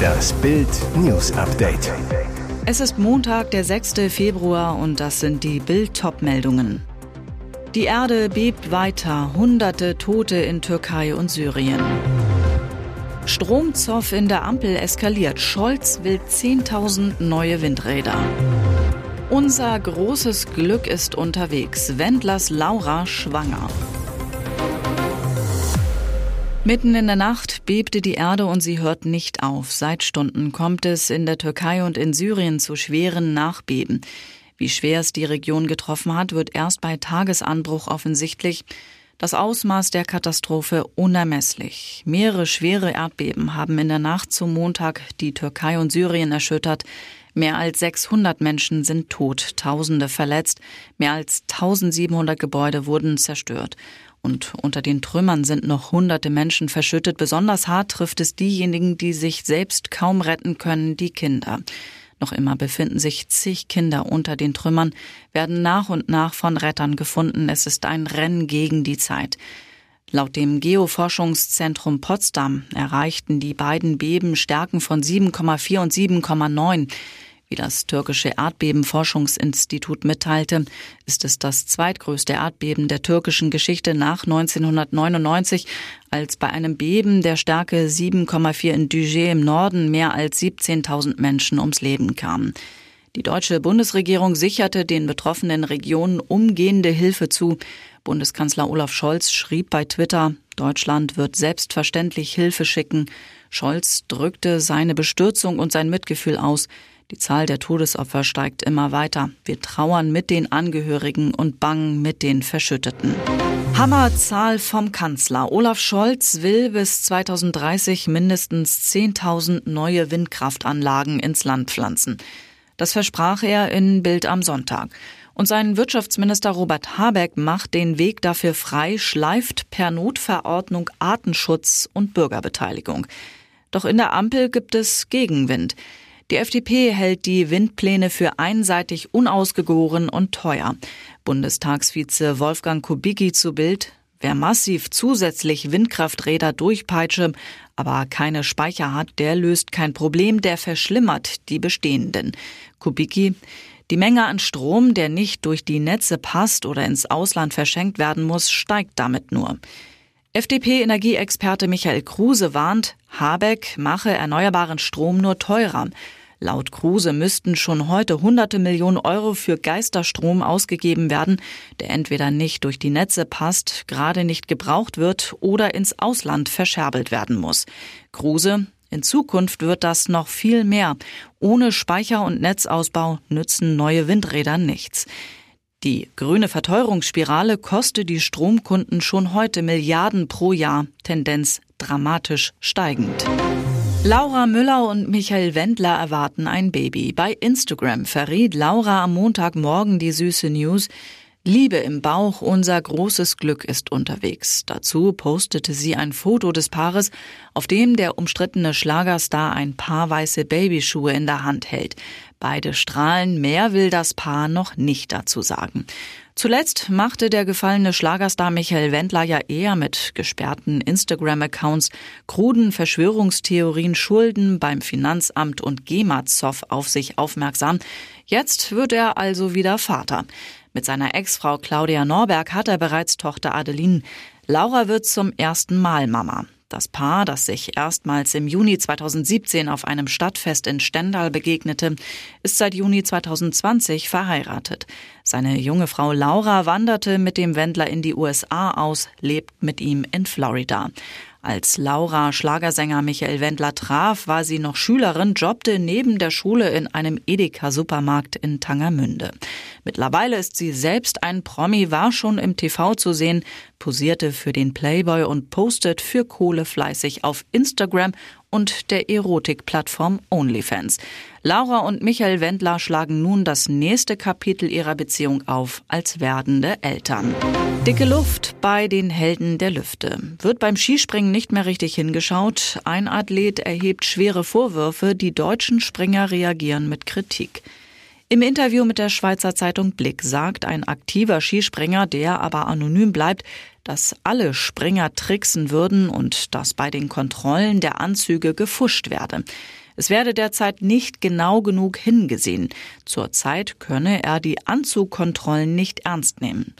Das Bild News Update. Es ist Montag, der 6. Februar und das sind die Bild-Top-Meldungen. Die Erde bebt weiter, hunderte Tote in Türkei und Syrien. Stromzoff in der Ampel eskaliert. Scholz will 10.000 neue Windräder. Unser großes Glück ist unterwegs. Wendlers Laura schwanger. Mitten in der Nacht bebte die Erde und sie hört nicht auf. Seit Stunden kommt es in der Türkei und in Syrien zu schweren Nachbeben. Wie schwer es die Region getroffen hat, wird erst bei Tagesanbruch offensichtlich. Das Ausmaß der Katastrophe unermesslich. Mehrere schwere Erdbeben haben in der Nacht zum Montag die Türkei und Syrien erschüttert. Mehr als 600 Menschen sind tot, Tausende verletzt, mehr als 1700 Gebäude wurden zerstört. Und unter den Trümmern sind noch hunderte Menschen verschüttet. Besonders hart trifft es diejenigen, die sich selbst kaum retten können, die Kinder. Noch immer befinden sich zig Kinder unter den Trümmern, werden nach und nach von Rettern gefunden. Es ist ein Rennen gegen die Zeit. Laut dem Geoforschungszentrum Potsdam erreichten die beiden Beben Stärken von 7,4 und 7,9. Wie das türkische Erdbebenforschungsinstitut mitteilte, ist es das zweitgrößte Erdbeben der türkischen Geschichte nach 1999, als bei einem Beben der Stärke 7,4 in Düzce im Norden mehr als 17.000 Menschen ums Leben kamen. Die deutsche Bundesregierung sicherte den betroffenen Regionen umgehende Hilfe zu. Bundeskanzler Olaf Scholz schrieb bei Twitter, Deutschland wird selbstverständlich Hilfe schicken. Scholz drückte seine Bestürzung und sein Mitgefühl aus. Die Zahl der Todesopfer steigt immer weiter. Wir trauern mit den Angehörigen und bangen mit den Verschütteten. Hammerzahl vom Kanzler. Olaf Scholz will bis 2030 mindestens 10.000 neue Windkraftanlagen ins Land pflanzen. Das versprach er in Bild am Sonntag. Und sein Wirtschaftsminister Robert Habeck macht den Weg dafür frei, schleift per Notverordnung Artenschutz und Bürgerbeteiligung. Doch in der Ampel gibt es Gegenwind. Die FDP hält die Windpläne für einseitig unausgegoren und teuer. Bundestagsvize Wolfgang Kubicki zu Bild. Wer massiv zusätzlich Windkrafträder durchpeitsche, aber keine Speicher hat, der löst kein Problem, der verschlimmert die bestehenden. Kubicki, die Menge an Strom, der nicht durch die Netze passt oder ins Ausland verschenkt werden muss, steigt damit nur. FDP-Energieexperte Michael Kruse warnt, Habeck mache erneuerbaren Strom nur teurer. Laut Kruse müssten schon heute hunderte Millionen Euro für Geisterstrom ausgegeben werden, der entweder nicht durch die Netze passt, gerade nicht gebraucht wird oder ins Ausland verscherbelt werden muss. Kruse, in Zukunft wird das noch viel mehr. Ohne Speicher- und Netzausbau nützen neue Windräder nichts. Die grüne Verteuerungsspirale kostet die Stromkunden schon heute Milliarden pro Jahr, Tendenz dramatisch steigend. Laura Müller und Michael Wendler erwarten ein Baby. Bei Instagram verriet Laura am Montagmorgen die süße News. Liebe im Bauch, unser großes Glück ist unterwegs. Dazu postete sie ein Foto des Paares, auf dem der umstrittene Schlagerstar ein paar weiße Babyschuhe in der Hand hält. Beide strahlen, mehr will das Paar noch nicht dazu sagen. Zuletzt machte der gefallene Schlagerstar Michael Wendler ja eher mit gesperrten Instagram-Accounts, kruden Verschwörungstheorien, Schulden beim Finanzamt und GEMA-Zoff auf sich aufmerksam. Jetzt wird er also wieder Vater. Mit seiner Ex-Frau Claudia Norberg hat er bereits Tochter Adeline. Laura wird zum ersten Mal Mama. Das Paar, das sich erstmals im Juni 2017 auf einem Stadtfest in Stendal begegnete, ist seit Juni 2020 verheiratet. Seine junge Frau Laura wanderte mit dem Wendler in die USA aus, lebt mit ihm in Florida. Als Laura Schlagersänger Michael Wendler traf, war sie noch Schülerin, jobbte neben der Schule in einem Edeka-Supermarkt in Tangermünde. Mittlerweile ist sie selbst ein Promi, war schon im TV zu sehen, posierte für den Playboy und postet für Kohle fleißig auf Instagram und der Erotikplattform OnlyFans. Laura und Michael Wendler schlagen nun das nächste Kapitel ihrer Beziehung auf als werdende Eltern. Dicke Luft bei den Helden der Lüfte. Wird beim Skispringen nicht mehr richtig hingeschaut. Ein Athlet erhebt schwere Vorwürfe, die deutschen Springer reagieren mit Kritik. Im Interview mit der Schweizer Zeitung Blick sagt ein aktiver Skispringer, der aber anonym bleibt, dass alle Springer tricksen würden und dass bei den Kontrollen der Anzüge gefuscht werde. Es werde derzeit nicht genau genug hingesehen. Zurzeit könne er die Anzugkontrollen nicht ernst nehmen.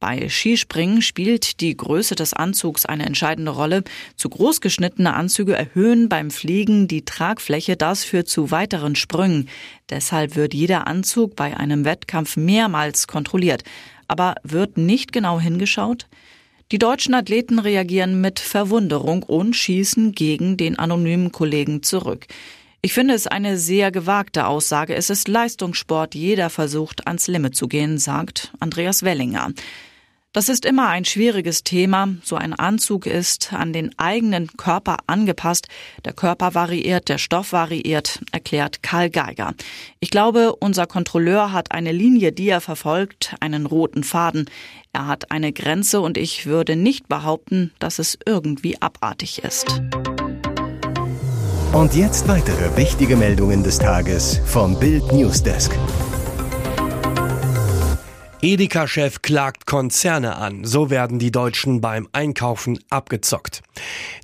Bei Skispringen spielt die Größe des Anzugs eine entscheidende Rolle. Zu groß geschnittene Anzüge erhöhen beim Fliegen die Tragfläche. Das führt zu weiteren Sprüngen. Deshalb wird jeder Anzug bei einem Wettkampf mehrmals kontrolliert. Aber wird nicht genau hingeschaut? Die deutschen Athleten reagieren mit Verwunderung und schießen gegen den anonymen Kollegen zurück. Ich finde es eine sehr gewagte Aussage. Es ist Leistungssport. Jeder versucht, ans Limit zu gehen, sagt Andreas Wellinger. Das ist immer ein schwieriges Thema. So ein Anzug ist an den eigenen Körper angepasst. Der Körper variiert, der Stoff variiert, erklärt Karl Geiger. Ich glaube, unser Kontrolleur hat eine Linie, die er verfolgt, einen roten Faden. Er hat eine Grenze und ich würde nicht behaupten, dass es irgendwie abartig ist. Und jetzt weitere wichtige Meldungen des Tages vom Bild Newsdesk. Edeka-Chef klagt Konzerne an. So werden die Deutschen beim Einkaufen abgezockt.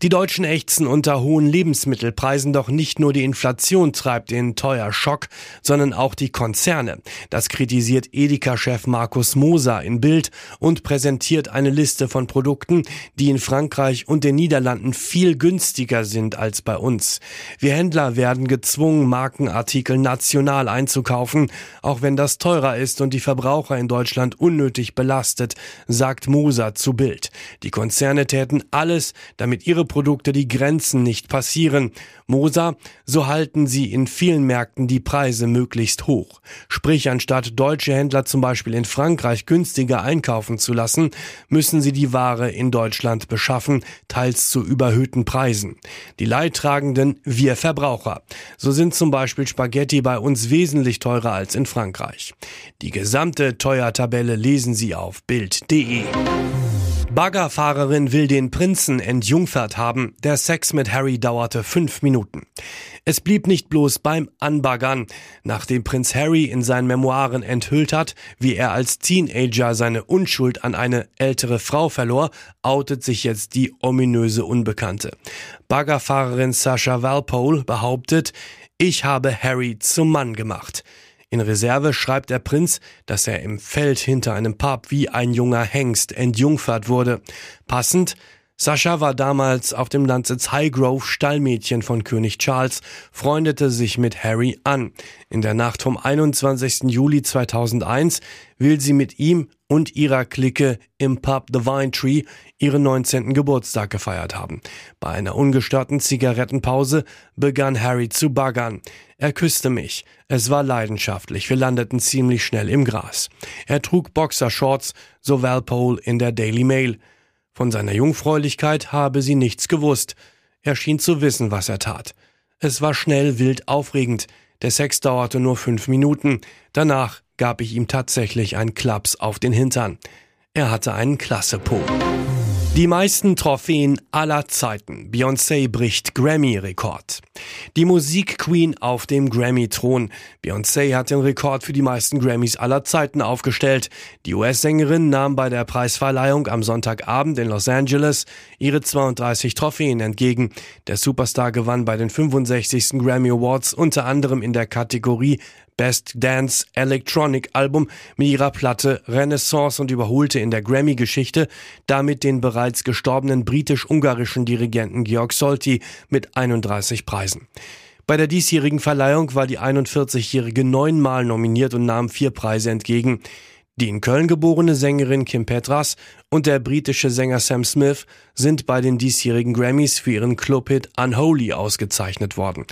Die Deutschen ächzen unter hohen Lebensmittelpreisen, doch nicht nur die Inflation treibt den teuer Schock, sondern auch die Konzerne. Das kritisiert Edeka-Chef Markus Moser in Bild und präsentiert eine Liste von Produkten, die in Frankreich und den Niederlanden viel günstiger sind als bei uns. Wir Händler werden gezwungen, Markenartikel national einzukaufen, auch wenn das teurer ist und die Verbraucher in Deutschland Deutschland unnötig belastet, sagt Moser zu Bild. Die Konzerne täten alles, damit ihre Produkte die Grenzen nicht passieren. Moser, so halten sie in vielen Märkten die Preise möglichst hoch. Sprich, anstatt deutsche Händler zum Beispiel in Frankreich günstiger einkaufen zu lassen, müssen sie die Ware in Deutschland beschaffen, teils zu überhöhten Preisen. Die Leidtragenden wir Verbraucher. So sind zum Beispiel Spaghetti bei uns wesentlich teurer als in Frankreich. Die gesamte teuer Tabelle lesen Sie auf Bild.de. Baggerfahrerin will den Prinzen entjungfert haben. Der Sex mit Harry dauerte fünf Minuten. Es blieb nicht bloß beim Anbaggern. Nachdem Prinz Harry in seinen Memoiren enthüllt hat, wie er als Teenager seine Unschuld an eine ältere Frau verlor, outet sich jetzt die ominöse Unbekannte. Baggerfahrerin Sascha Walpole behauptet, ich habe Harry zum Mann gemacht. In Reserve schreibt der Prinz, dass er im Feld hinter einem Pub wie ein junger Hengst entjungfert wurde. Passend, Sascha war damals auf dem Landsitz Highgrove Stallmädchen von König Charles, freundete sich mit Harry an. In der Nacht vom 21. Juli 2001 will sie mit ihm und ihrer Clique im Pub The Vine Tree ihren 19. Geburtstag gefeiert haben. Bei einer ungestörten Zigarettenpause begann Harry zu baggern. Er küsste mich. Es war leidenschaftlich. Wir landeten ziemlich schnell im Gras. Er trug Boxershorts, so Walpole in der Daily Mail. Von seiner Jungfräulichkeit habe sie nichts gewusst. Er schien zu wissen, was er tat. Es war schnell wild aufregend. Der Sex dauerte nur fünf Minuten. Danach gab ich ihm tatsächlich einen Klaps auf den Hintern. Er hatte einen klasse Po. Die meisten Trophäen aller Zeiten. Beyoncé bricht Grammy-Rekord. Die Musikqueen auf dem Grammy-Thron. Beyoncé hat den Rekord für die meisten Grammys aller Zeiten aufgestellt. Die US-Sängerin nahm bei der Preisverleihung am Sonntagabend in Los Angeles ihre 32 Trophäen entgegen. Der Superstar gewann bei den 65. Grammy Awards unter anderem in der Kategorie Best Dance Electronic Album mit ihrer Platte Renaissance und überholte in der Grammy-Geschichte damit den bereits gestorbenen britisch-ungarischen Dirigenten Georg Solti mit 31 Preisen. Bei der diesjährigen Verleihung war die 41-Jährige neunmal nominiert und nahm vier Preise entgegen. Die in Köln geborene Sängerin Kim Petras und der britische Sänger Sam Smith sind bei den diesjährigen Grammys für ihren Clubhit Unholy ausgezeichnet worden.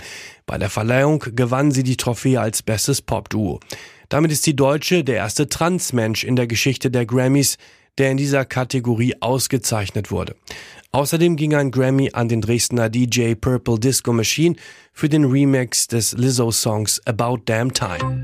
Bei der Verleihung gewann sie die Trophäe als bestes Popduo. Damit ist die Deutsche der erste Transmensch in der Geschichte der Grammys, der in dieser Kategorie ausgezeichnet wurde. Außerdem ging ein Grammy an den Dresdner DJ Purple Disco Machine für den Remix des Lizzo-Songs About Damn Time.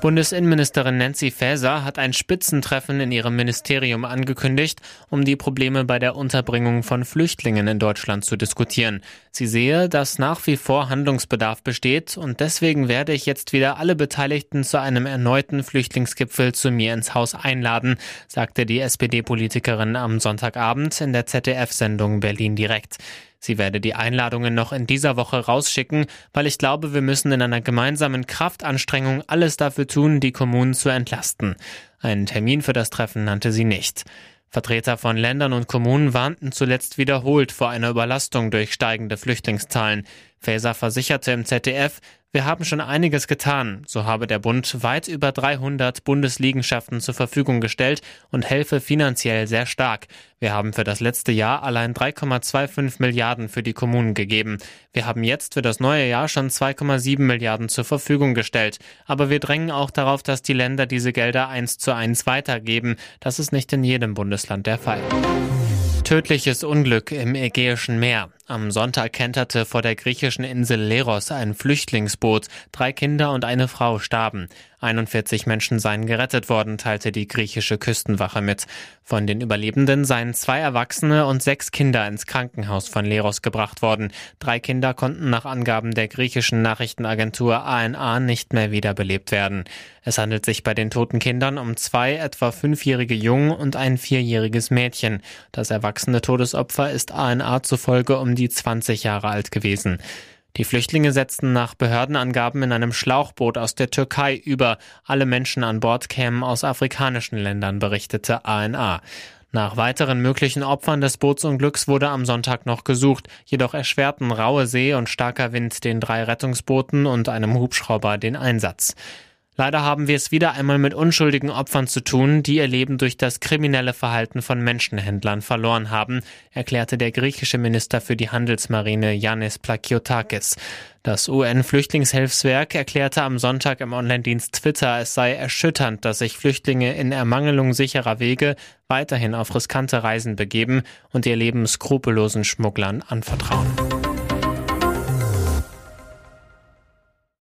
Bundesinnenministerin Nancy Faeser hat ein Spitzentreffen in ihrem Ministerium angekündigt, um die Probleme bei der Unterbringung von Flüchtlingen in Deutschland zu diskutieren. Sie sehe, dass nach wie vor Handlungsbedarf besteht und deswegen werde ich jetzt wieder alle Beteiligten zu einem erneuten Flüchtlingsgipfel zu mir ins Haus einladen, sagte die SPD-Politikerin am Sonntagabend in der ZDF-Sendung Berlin direkt. Sie werde die Einladungen noch in dieser Woche rausschicken, weil ich glaube, wir müssen in einer gemeinsamen Kraftanstrengung alles dafür tun, die Kommunen zu entlasten. Einen Termin für das Treffen nannte sie nicht. Vertreter von Ländern und Kommunen warnten zuletzt wiederholt vor einer Überlastung durch steigende Flüchtlingszahlen. Faeser versicherte im ZDF, wir haben schon einiges getan. So habe der Bund weit über 300 Bundesliegenschaften zur Verfügung gestellt und helfe finanziell sehr stark. Wir haben für das letzte Jahr allein 3,25 Milliarden für die Kommunen gegeben. Wir haben jetzt für das neue Jahr schon 2,7 Milliarden zur Verfügung gestellt. Aber wir drängen auch darauf, dass die Länder diese Gelder eins zu eins weitergeben. Das ist nicht in jedem Bundesland der Fall. Tödliches Unglück im Ägäischen Meer. Am Sonntag kenterte vor der griechischen Insel Leros ein Flüchtlingsboot. Drei Kinder und eine Frau starben. 41 Menschen seien gerettet worden, teilte die griechische Küstenwache mit. Von den Überlebenden seien zwei Erwachsene und sechs Kinder ins Krankenhaus von Leros gebracht worden. Drei Kinder konnten nach Angaben der griechischen Nachrichtenagentur ANA nicht mehr wiederbelebt werden. Es handelt sich bei den toten Kindern um zwei etwa fünfjährige Jungen und ein vierjähriges Mädchen. Das erwachsene Todesopfer ist ANA zufolge um die 20 Jahre alt gewesen. Die Flüchtlinge setzten nach Behördenangaben in einem Schlauchboot aus der Türkei über. Alle Menschen an Bord kämen aus afrikanischen Ländern, berichtete ANA. Nach weiteren möglichen Opfern des Bootsunglücks wurde am Sonntag noch gesucht, jedoch erschwerten raue See und starker Wind den drei Rettungsbooten und einem Hubschrauber den Einsatz. Leider haben wir es wieder einmal mit unschuldigen Opfern zu tun, die ihr Leben durch das kriminelle Verhalten von Menschenhändlern verloren haben, erklärte der griechische Minister für die Handelsmarine Yannis Plakiotakis. Das UN-Flüchtlingshilfswerk erklärte am Sonntag im Online-Dienst Twitter, es sei erschütternd, dass sich Flüchtlinge in Ermangelung sicherer Wege weiterhin auf riskante Reisen begeben und ihr Leben skrupellosen Schmugglern anvertrauen.